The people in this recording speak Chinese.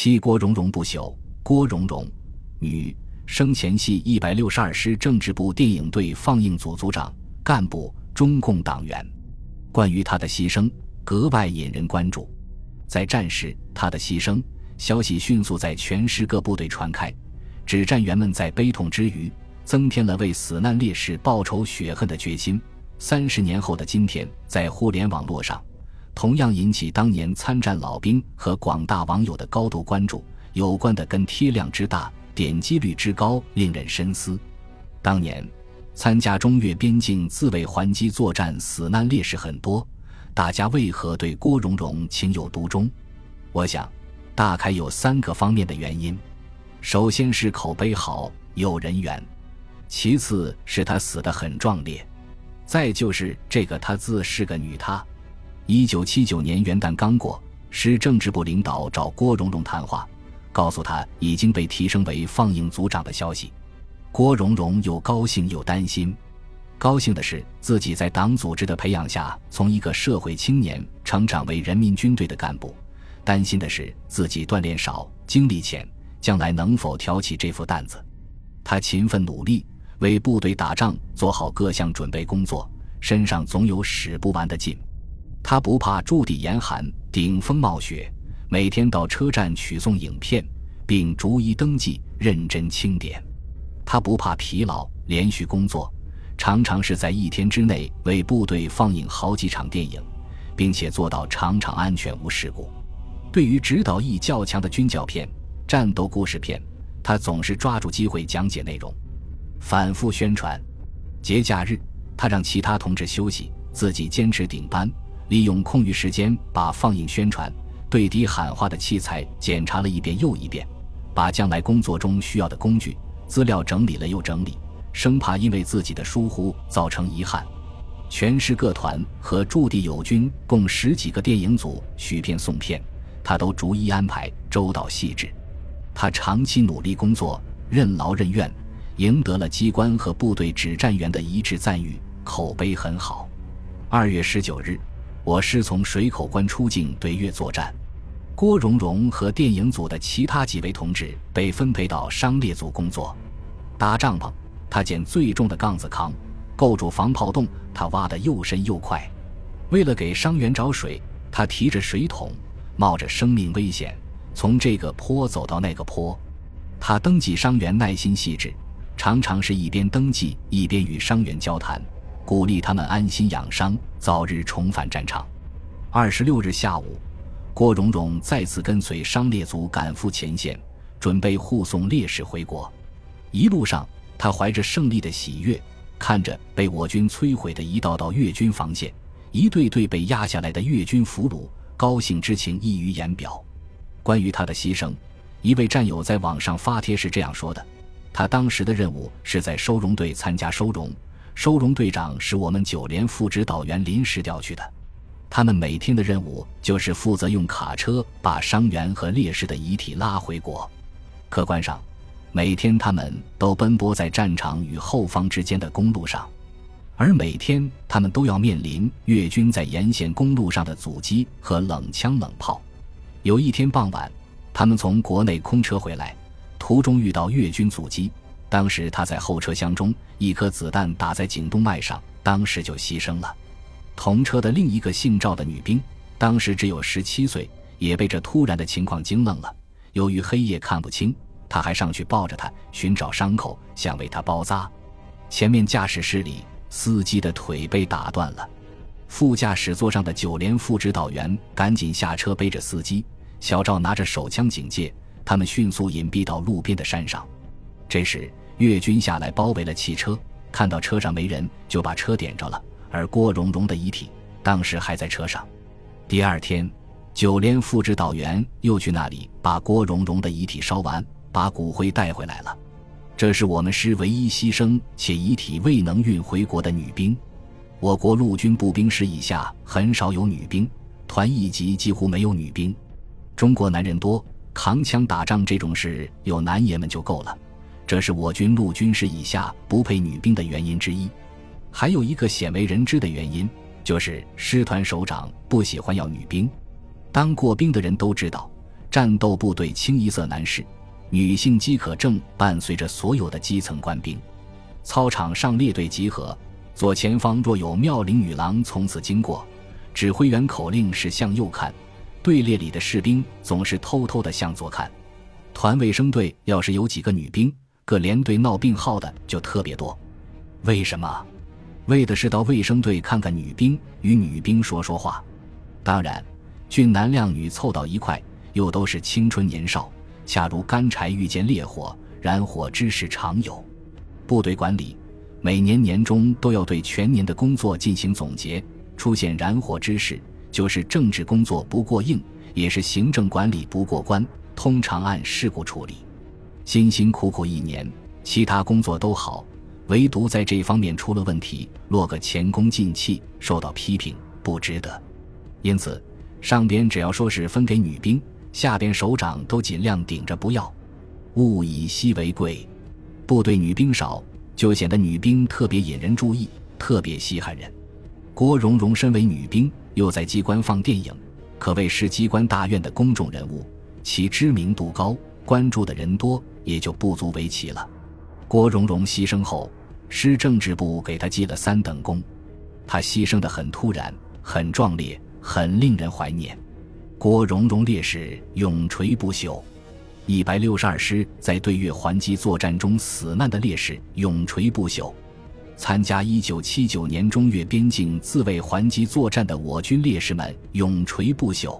妻郭蓉蓉不朽。郭蓉蓉，女，生前系一百六十二师政治部电影队放映组组长、干部，中共党员。关于她的牺牲，格外引人关注。在战时，她的牺牲消息迅速在全师各部队传开，指战员们在悲痛之余，增添了为死难烈士报仇雪恨的决心。三十年后的今天，在互联网络上，同样引起当年参战老兵和广大网友的高度关注。有关的跟贴量之大、点击率之高，令人深思。当年参加中越边境自卫还击作战死难烈士很多，大家为何对郭荣荣情有独钟？我想，大概有三个方面的原因：首先是口碑好、有人缘；其次是她死得很壮烈。再就是这个“她”字是个女她。一九七九年元旦刚过，市政治部领导找郭荣荣谈话，告诉他已经被提升为放映组长的消息。郭荣荣又高兴又担心。高兴的是自己在党组织的培养下，从一个社会青年成长为人民军队的干部；担心的是自己锻炼少、经历浅，将来能否挑起这副担子。他勤奋努力。为部队打仗做好各项准备工作，身上总有使不完的劲。他不怕驻地严寒、顶风冒雪，每天到车站取送影片，并逐一登记、认真清点。他不怕疲劳，连续工作，常常是在一天之内为部队放映好几场电影，并且做到场场安全无事故。对于指导意较强的军教片、战斗故事片，他总是抓住机会讲解内容。反复宣传，节假日他让其他同志休息，自己坚持顶班，利用空余时间把放映宣传、对敌喊话的器材检查了一遍又一遍，把将来工作中需要的工具资料整理了又整理，生怕因为自己的疏忽造成遗憾。全师各团和驻地友军共十几个电影组取片送片，他都逐一安排，周到细致。他长期努力工作，任劳任怨。赢得了机关和部队指战员的一致赞誉，口碑很好。二月十九日，我师从水口关出境对越作战。郭荣荣和电影组的其他几位同志被分配到商列组工作，搭帐篷，他捡最重的杠子扛；构筑防炮洞，他挖得又深又快。为了给伤员找水，他提着水桶，冒着生命危险从这个坡走到那个坡。他登记伤员，耐心细致。常常是一边登记一边与伤员交谈，鼓励他们安心养伤，早日重返战场。二十六日下午，郭荣荣再次跟随商列组赶赴前线，准备护送烈士回国。一路上，他怀着胜利的喜悦，看着被我军摧毁的一道道越军防线，一队队被压下来的越军俘虏，高兴之情溢于言表。关于他的牺牲，一位战友在网上发帖是这样说的。他当时的任务是在收容队参加收容，收容队长是我们九连副指导员临时调去的。他们每天的任务就是负责用卡车把伤员和烈士的遗体拉回国。客观上，每天他们都奔波在战场与后方之间的公路上，而每天他们都要面临越军在沿线公路上的阻击和冷枪冷炮。有一天傍晚，他们从国内空车回来。途中遇到越军阻击，当时他在后车厢中，一颗子弹打在颈动脉上，当时就牺牲了。同车的另一个姓赵的女兵，当时只有十七岁，也被这突然的情况惊愣了。由于黑夜看不清，他还上去抱着她寻找伤口，想为她包扎。前面驾驶室里，司机的腿被打断了，副驾驶座上的九连副指导员赶紧下车背着司机，小赵拿着手枪警戒。他们迅速隐蔽到路边的山上。这时，越军下来包围了汽车，看到车上没人，就把车点着了。而郭荣荣的遗体当时还在车上。第二天，九连副指导员又去那里把郭荣荣的遗体烧完，把骨灰带回来了。这是我们师唯一牺牲且遗体未能运回国的女兵。我国陆军步兵师以下很少有女兵，团一级几乎没有女兵。中国男人多。扛枪打仗这种事，有男爷们就够了。这是我军陆军师以下不配女兵的原因之一。还有一个鲜为人知的原因，就是师团首长不喜欢要女兵。当过兵的人都知道，战斗部队清一色男士，女性饥渴症伴随着所有的基层官兵。操场上列队集合，左前方若有妙龄女郎从此经过，指挥员口令是向右看。队列里的士兵总是偷偷的向左看。团卫生队要是有几个女兵，各连队闹病号的就特别多。为什么？为的是到卫生队看看女兵，与女兵说说话。当然，俊男靓女凑到一块，又都是青春年少，恰如干柴遇见烈火，燃火之事常有。部队管理每年年终都要对全年的工作进行总结，出现燃火之事，就是政治工作不过硬，也是行政管理不过关，通常按事故处理。辛辛苦苦一年，其他工作都好。唯独在这方面出了问题，落个前功尽弃，受到批评，不值得。因此，上边只要说是分给女兵，下边首长都尽量顶着不要。物以稀为贵，部队女兵少，就显得女兵特别引人注意，特别稀罕人。郭蓉蓉身为女兵，又在机关放电影，可谓是机关大院的公众人物，其知名度高，关注的人多，也就不足为奇了。郭荣荣牺牲后。师政治部给他记了三等功，他牺牲的很突然，很壮烈，很令人怀念。郭荣荣烈士永垂不朽，一百六十二师在对越还击作战中死难的烈士永垂不朽，参加一九七九年中越边境自卫还击作战的我军烈士们永垂不朽。